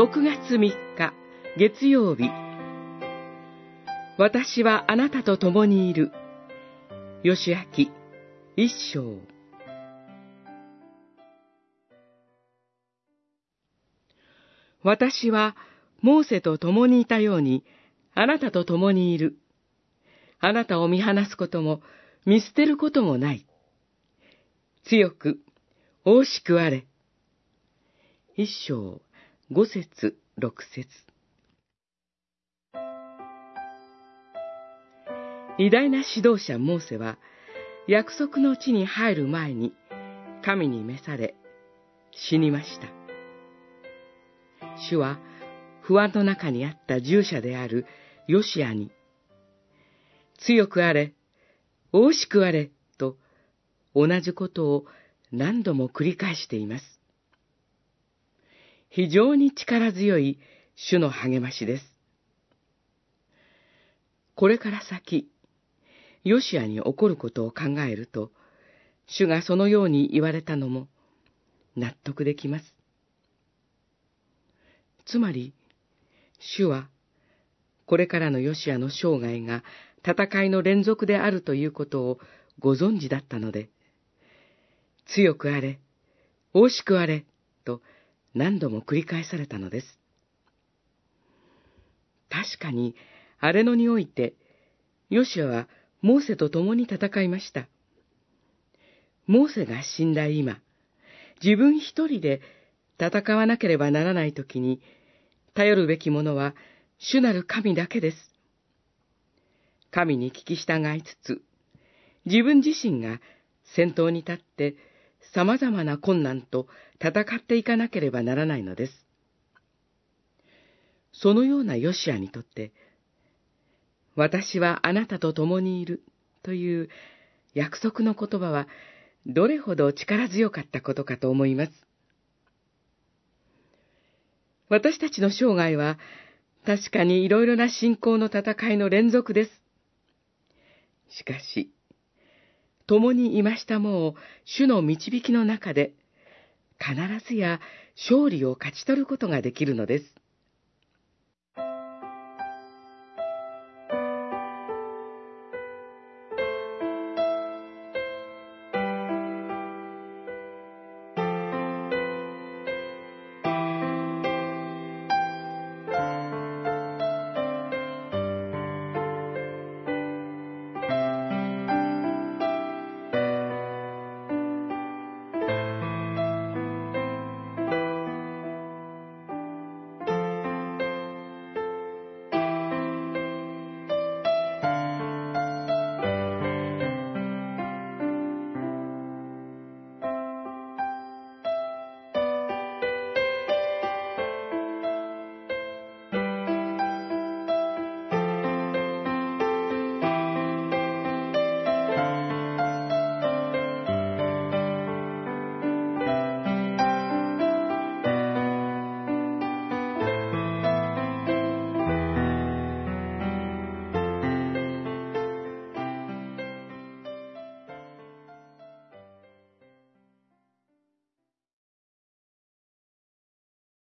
6月3日月曜日私はあなたと共にいる。吉明一章。私はモーセと共にいたようにあなたと共にいる。あなたを見放すことも見捨てることもない。強く、大しくあれ。一章、五節、六節。偉大な指導者モーセは、約束の地に入る前に、神に召され、死にました。主は、不安の中にあった従者であるヨシアに、強くあれ、大しくあれ、と、同じことを何度も繰り返しています。非常に力強い主の励ましです。これから先、ヨシアに起こることを考えると、主がそのように言われたのも納得できます。つまり、主は、これからのヨシアの生涯が戦いの連続であるということをご存知だったので、強くあれ、大しくあれ、と何度も繰り返されたのです。確かに、荒れ野において、ヨシアはモーセと共に戦いました。モーセが死んだ今、自分一人で戦わなければならないときに、頼るべきものは主なる神だけです。神に聞き従いつつ、自分自身が先頭に立って様々な困難と戦っていかなければならないのです。そのようなヨシアにとって、私はあなたと共にいるという約束の言葉はどれほど力強かったことかと思います。私たちの生涯は確かにいろいろな信仰の戦いの連続です。しかし、共にいましたもう主の導きの中で必ずや勝利を勝ち取ることができるのです。